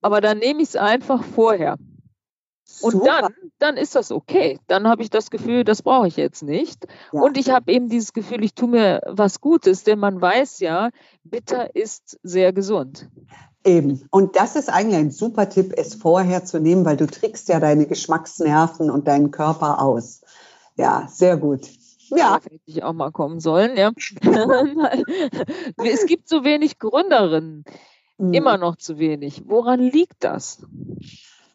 Aber dann nehme ich es einfach vorher. Und Super. dann, dann ist das okay. Dann habe ich das Gefühl, das brauche ich jetzt nicht. Ja. Und ich habe eben dieses Gefühl, ich tue mir was Gutes, denn man weiß ja, bitter ist sehr gesund. Eben. Und das ist eigentlich ein super Tipp, es vorher zu nehmen, weil du trickst ja deine Geschmacksnerven und deinen Körper aus. Ja, sehr gut. Ja. Hätte ich auch mal kommen sollen, ja. [laughs] [laughs] es gibt so wenig Gründerinnen. Mhm. Immer noch zu wenig. Woran liegt das?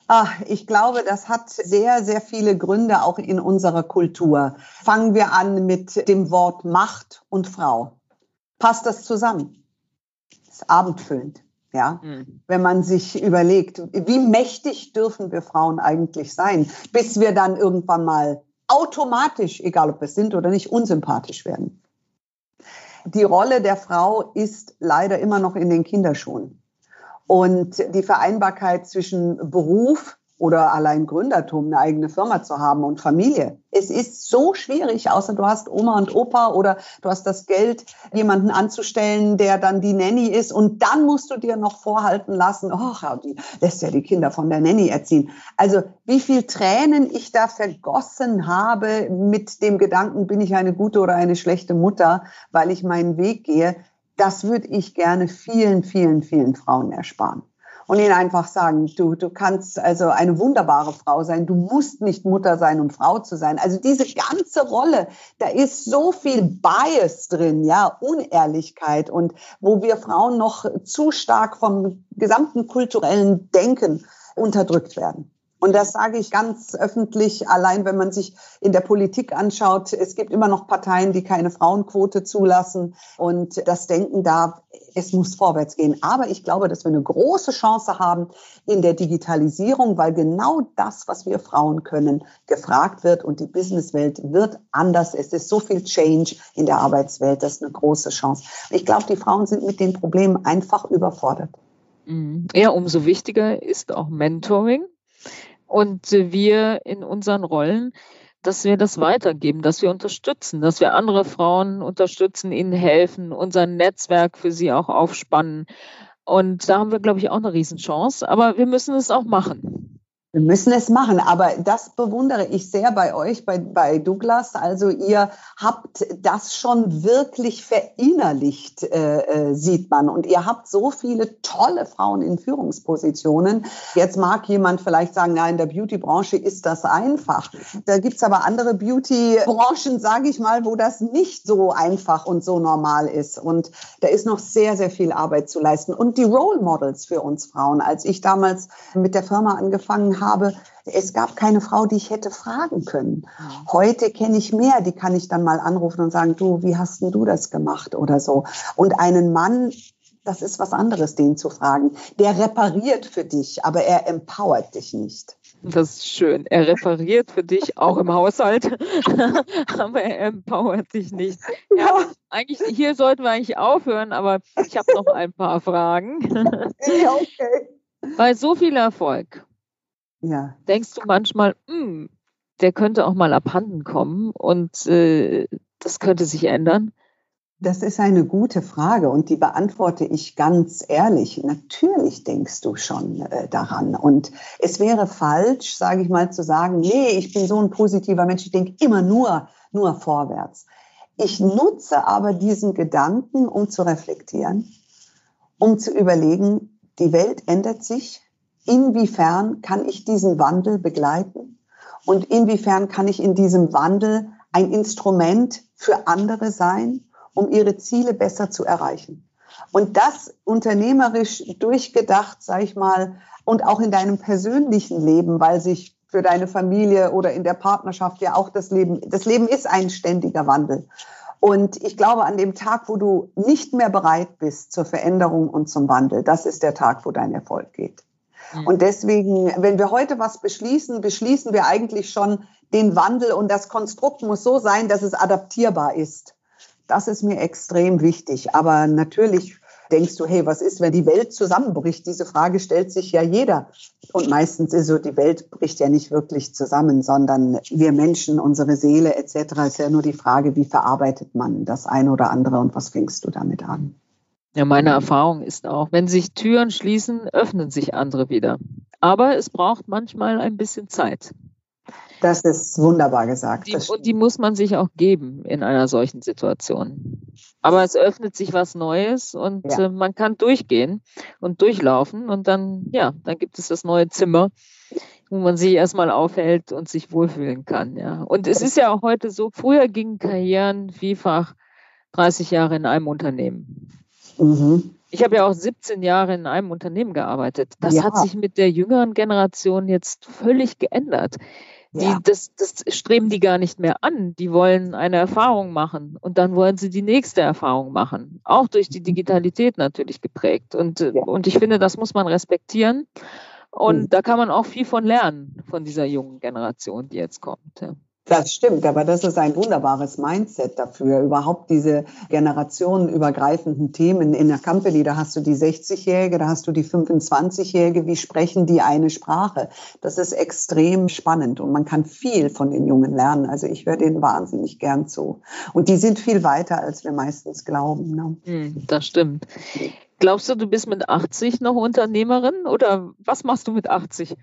Ach, ich glaube, das hat sehr, sehr viele Gründe auch in unserer Kultur. Fangen wir an mit dem Wort Macht und Frau. Passt das zusammen? Das ist abendfüllend. Ja, mhm. wenn man sich überlegt, wie mächtig dürfen wir Frauen eigentlich sein, bis wir dann irgendwann mal automatisch, egal ob wir sind oder nicht, unsympathisch werden. Die Rolle der Frau ist leider immer noch in den Kinderschuhen. Und die Vereinbarkeit zwischen Beruf oder allein Gründertum, eine eigene Firma zu haben und Familie. Es ist so schwierig, außer du hast Oma und Opa oder du hast das Geld, jemanden anzustellen, der dann die Nanny ist und dann musst du dir noch vorhalten lassen, oh, die lässt ja die Kinder von der Nanny erziehen. Also wie viel Tränen ich da vergossen habe mit dem Gedanken, bin ich eine gute oder eine schlechte Mutter, weil ich meinen Weg gehe, das würde ich gerne vielen, vielen, vielen Frauen ersparen. Und ihnen einfach sagen, du, du kannst also eine wunderbare Frau sein, du musst nicht Mutter sein, um Frau zu sein. Also diese ganze Rolle, da ist so viel Bias drin, ja, Unehrlichkeit und wo wir Frauen noch zu stark vom gesamten kulturellen Denken unterdrückt werden. Und das sage ich ganz öffentlich, allein wenn man sich in der Politik anschaut. Es gibt immer noch Parteien, die keine Frauenquote zulassen. Und das Denken da, es muss vorwärts gehen. Aber ich glaube, dass wir eine große Chance haben in der Digitalisierung, weil genau das, was wir Frauen können, gefragt wird. Und die Businesswelt wird anders. Es ist so viel Change in der Arbeitswelt. Das ist eine große Chance. Ich glaube, die Frauen sind mit den Problemen einfach überfordert. Mhm. Ja, umso wichtiger ist auch Mentoring und wir in unseren Rollen, dass wir das weitergeben, dass wir unterstützen, dass wir andere Frauen unterstützen, ihnen helfen, unser Netzwerk für sie auch aufspannen. Und da haben wir, glaube ich, auch eine Riesenchance. Aber wir müssen es auch machen. Wir müssen es machen, aber das bewundere ich sehr bei euch, bei, bei Douglas. Also ihr habt das schon wirklich verinnerlicht, äh, äh, sieht man. Und ihr habt so viele tolle Frauen in Führungspositionen. Jetzt mag jemand vielleicht sagen, na, in der Beauty-Branche ist das einfach. Da gibt's aber andere Beauty-Branchen, sage ich mal, wo das nicht so einfach und so normal ist. Und da ist noch sehr, sehr viel Arbeit zu leisten. Und die Role Models für uns Frauen. Als ich damals mit der Firma angefangen habe, es gab keine Frau, die ich hätte fragen können. Heute kenne ich mehr, die kann ich dann mal anrufen und sagen, du, wie hast denn du das gemacht oder so. Und einen Mann, das ist was anderes, den zu fragen. Der repariert für dich, aber er empowert dich nicht. Das ist schön. Er repariert für dich auch im Haushalt, [laughs] aber er empowert dich nicht. Ja, eigentlich, hier sollten wir eigentlich aufhören, aber ich habe noch ein paar Fragen. [laughs] Ja, okay. Bei so viel Erfolg ja. denkst du manchmal, hm, der könnte auch mal abhanden kommen und äh, das könnte sich ändern? Das ist eine gute Frage und die beantworte ich ganz ehrlich. Natürlich denkst du schon äh, daran. Und es wäre falsch, sage ich mal, zu sagen, nee, ich bin so ein positiver Mensch, ich denke immer nur, nur vorwärts. Ich nutze aber diesen Gedanken, um zu reflektieren, um zu überlegen, die Welt ändert sich, inwiefern kann ich diesen Wandel begleiten und inwiefern kann ich in diesem Wandel ein Instrument für andere sein, um ihre Ziele besser zu erreichen. Und das unternehmerisch durchgedacht, sage ich mal, und auch in deinem persönlichen Leben, weil sich für deine Familie oder in der Partnerschaft ja auch das Leben, das Leben ist ein ständiger Wandel. Und ich glaube, an dem Tag, wo du nicht mehr bereit bist zur Veränderung und zum Wandel, das ist der Tag, wo dein Erfolg geht. Mhm. Und deswegen, wenn wir heute was beschließen, beschließen wir eigentlich schon den Wandel und das Konstrukt muss so sein, dass es adaptierbar ist. Das ist mir extrem wichtig. Aber natürlich denkst du, hey, was ist, wenn die Welt zusammenbricht? Diese Frage stellt sich ja jeder. Und meistens ist so, die Welt bricht ja nicht wirklich zusammen, sondern wir Menschen, unsere Seele etc. ist ja nur die Frage, wie verarbeitet man das eine oder andere und was fängst du damit an? Ja, meine Erfahrung ist auch, wenn sich Türen schließen, öffnen sich andere wieder. Aber es braucht manchmal ein bisschen Zeit. Das ist wunderbar gesagt. Die, und die muss man sich auch geben in einer solchen Situation. Aber es öffnet sich was Neues und ja. äh, man kann durchgehen und durchlaufen und dann, ja, dann gibt es das neue Zimmer, wo man sich erstmal aufhält und sich wohlfühlen kann. Ja. Und es ist ja auch heute so, früher gingen Karrieren vielfach 30 Jahre in einem Unternehmen. Mhm. Ich habe ja auch 17 Jahre in einem Unternehmen gearbeitet. Das ja. hat sich mit der jüngeren Generation jetzt völlig geändert. Die, ja. das, das streben die gar nicht mehr an. Die wollen eine Erfahrung machen und dann wollen sie die nächste Erfahrung machen. Auch durch die Digitalität natürlich geprägt. Und, ja. und ich finde, das muss man respektieren. Und mhm. da kann man auch viel von lernen, von dieser jungen Generation, die jetzt kommt. Ja. Das stimmt, aber das ist ein wunderbares Mindset dafür, überhaupt diese generationenübergreifenden Themen in der Company. Da hast du die 60-Jährige, da hast du die 25-Jährige, wie sprechen die eine Sprache? Das ist extrem spannend und man kann viel von den Jungen lernen. Also ich höre denen wahnsinnig gern zu. Und die sind viel weiter, als wir meistens glauben. Ne? Hm, das stimmt. Glaubst du, du bist mit 80 noch Unternehmerin oder was machst du mit 80?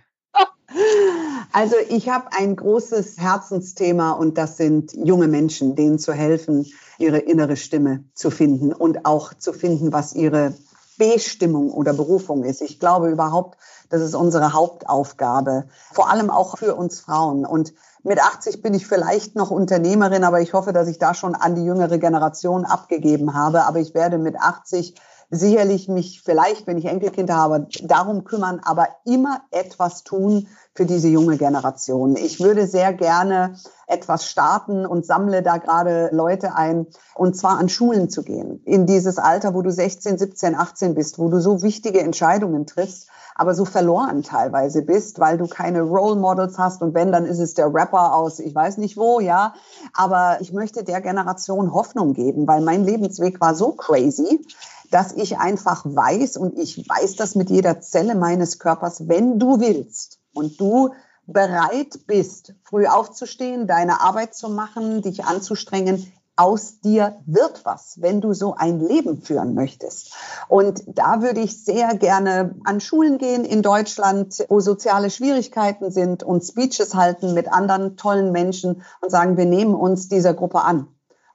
Also ich habe ein großes Herzensthema und das sind junge Menschen, denen zu helfen, ihre innere Stimme zu finden und auch zu finden, was ihre Bestimmung oder Berufung ist. Ich glaube überhaupt, das ist unsere Hauptaufgabe, vor allem auch für uns Frauen. Und mit 80 bin ich vielleicht noch Unternehmerin, aber ich hoffe, dass ich da schon an die jüngere Generation abgegeben habe. Aber ich werde mit 80 sicherlich mich vielleicht, wenn ich Enkelkinder habe, darum kümmern, aber immer etwas tun für diese junge Generation. Ich würde sehr gerne etwas starten und sammle da gerade Leute ein, und zwar an Schulen zu gehen. In dieses Alter, wo du 16, 17, 18 bist, wo du so wichtige Entscheidungen triffst, aber so verloren teilweise bist, weil du keine Role Models hast und wenn, dann ist es der Rapper aus, ich weiß nicht wo, ja. Aber ich möchte der Generation Hoffnung geben, weil mein Lebensweg war so crazy, dass ich einfach weiß und ich weiß das mit jeder Zelle meines Körpers, wenn du willst und du bereit bist, früh aufzustehen, deine Arbeit zu machen, dich anzustrengen, aus dir wird was, wenn du so ein Leben führen möchtest. Und da würde ich sehr gerne an Schulen gehen in Deutschland, wo soziale Schwierigkeiten sind und Speeches halten mit anderen tollen Menschen und sagen, wir nehmen uns dieser Gruppe an.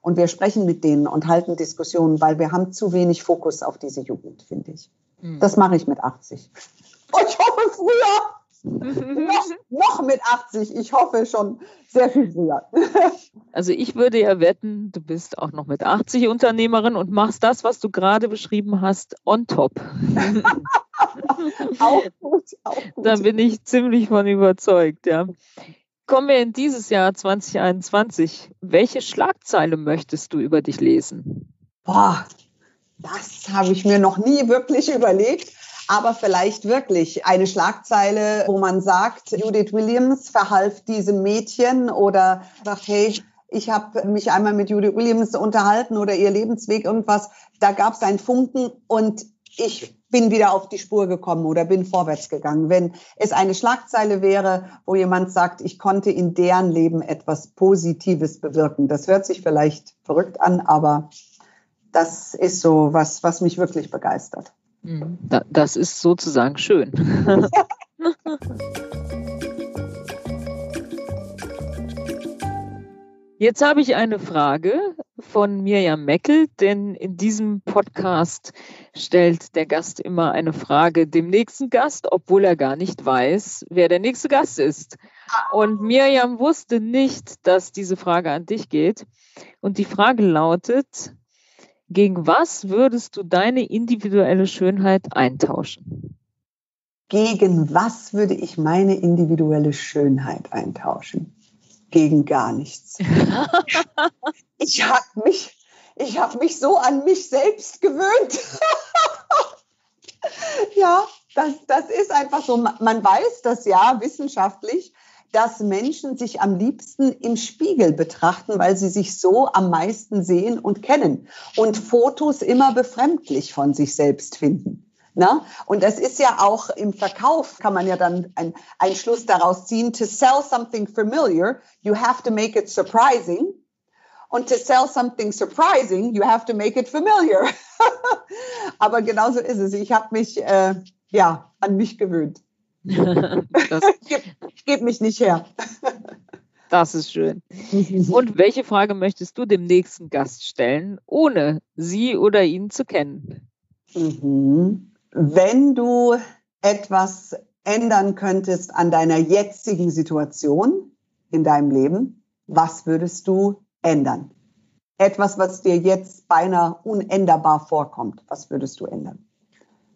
Und wir sprechen mit denen und halten Diskussionen, weil wir haben zu wenig Fokus auf diese Jugend, finde ich. Mhm. Das mache ich mit 80. Und ich hoffe früher. [laughs] noch, noch mit 80. Ich hoffe schon sehr viel früher. also ich würde ja wetten, du bist auch noch mit 80 Unternehmerin und machst das, was du gerade beschrieben hast, on top. [laughs] auch gut, auch gut. Da bin ich ziemlich von überzeugt, ja. Kommen wir in dieses Jahr 2021. Welche Schlagzeile möchtest du über dich lesen? Boah, das habe ich mir noch nie wirklich überlegt. Aber vielleicht wirklich eine Schlagzeile, wo man sagt, Judith Williams verhalf diesem Mädchen oder sagt, hey, ich habe mich einmal mit Judith Williams unterhalten oder ihr Lebensweg irgendwas. Da gab es einen Funken und ich bin wieder auf die Spur gekommen oder bin vorwärts gegangen. Wenn es eine Schlagzeile wäre, wo jemand sagt, ich konnte in deren Leben etwas Positives bewirken. Das hört sich vielleicht verrückt an, aber das ist so was, was mich wirklich begeistert. Mhm. Das ist sozusagen schön. [laughs] Jetzt habe ich eine Frage von Mirjam Meckel, denn in diesem Podcast stellt der Gast immer eine Frage dem nächsten Gast, obwohl er gar nicht weiß, wer der nächste Gast ist. Und Mirjam wusste nicht, dass diese Frage an dich geht. Und die Frage lautet, gegen was würdest du deine individuelle Schönheit eintauschen? Gegen was würde ich meine individuelle Schönheit eintauschen? Gegen gar nichts. [laughs] ich habe mich, ich habe mich so an mich selbst gewöhnt. [laughs] ja, das, das ist einfach so. Man weiß das ja wissenschaftlich, dass Menschen sich am liebsten im Spiegel betrachten, weil sie sich so am meisten sehen und kennen und Fotos immer befremdlich von sich selbst finden. Ne? Und das ist ja auch im Verkauf, kann man ja dann einen Schluss daraus ziehen. To sell something familiar, you have to make it surprising. Und to sell something surprising, you have to make it familiar. [laughs] Aber genauso ist es. Ich habe mich äh, ja an mich gewöhnt. [laughs] ich [laughs] gebe mich nicht her. Das ist schön. Und welche Frage möchtest du dem nächsten Gast stellen, ohne sie oder ihn zu kennen? Mhm wenn du etwas ändern könntest an deiner jetzigen Situation in deinem Leben, was würdest du ändern? Etwas, was dir jetzt beinahe unänderbar vorkommt, was würdest du ändern?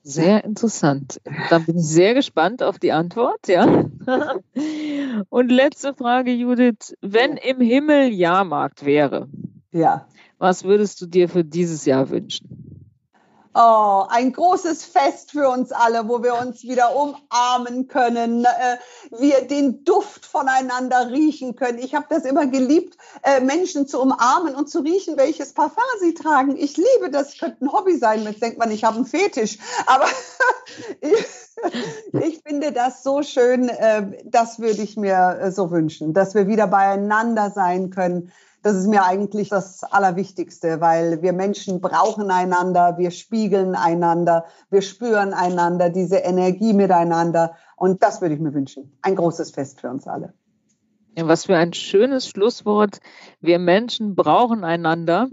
Sehr interessant. Da bin ich sehr gespannt auf die Antwort, ja. [laughs] Und letzte Frage, Judith. Wenn im Himmel Jahrmarkt wäre, ja. was würdest du dir für dieses Jahr wünschen? Oh, ein großes Fest für uns alle, wo wir uns wieder umarmen können, äh, wir den Duft voneinander riechen können. Ich habe das immer geliebt, äh, Menschen zu umarmen und zu riechen, welches Parfum sie tragen. Ich liebe das, könnte ein Hobby sein. Jetzt denkt man, ich habe einen Fetisch. Aber [laughs] ich, ich, finde das so schön, äh, das würde ich mir äh, so wünschen, dass wir wieder beieinander sein können das ist mir eigentlich das Allerwichtigste, weil wir Menschen brauchen einander, wir spiegeln einander, wir spüren einander, diese Energie miteinander. Und das würde ich mir wünschen. Ein großes Fest für uns alle. Ja, was für ein schönes Schlusswort. Wir Menschen brauchen einander.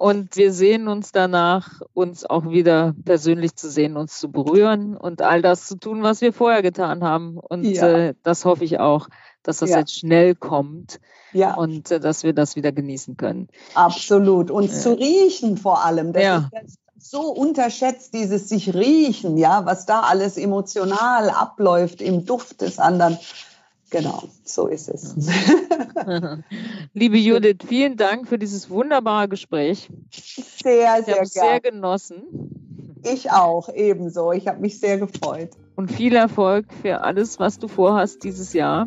Und wir sehen uns danach, uns auch wieder persönlich zu sehen, uns zu berühren und all das zu tun, was wir vorher getan haben. Und ja. äh, das hoffe ich auch, dass das ja. jetzt schnell kommt ja. und äh, dass wir das wieder genießen können. Absolut. Und zu riechen vor allem. Das ja. ist so unterschätzt, dieses sich riechen, ja, was da alles emotional abläuft im Duft des anderen. Genau, so ist es. [laughs] Liebe Judith, vielen Dank für dieses wunderbare Gespräch. Sehr, ich sehr, sehr genossen. Ich auch, ebenso. Ich habe mich sehr gefreut. Und viel Erfolg für alles, was du vorhast dieses Jahr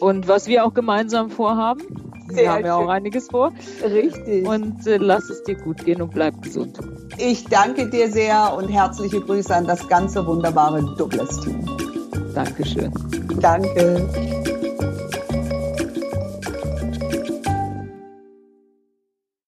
und was wir auch gemeinsam vorhaben. Sehr wir haben ja auch einiges vor. Richtig. Und äh, lass es dir gut gehen und bleib gesund. Ich danke dir sehr und herzliche Grüße an das ganze wunderbare Douglas-Team. Dankeschön. Danke.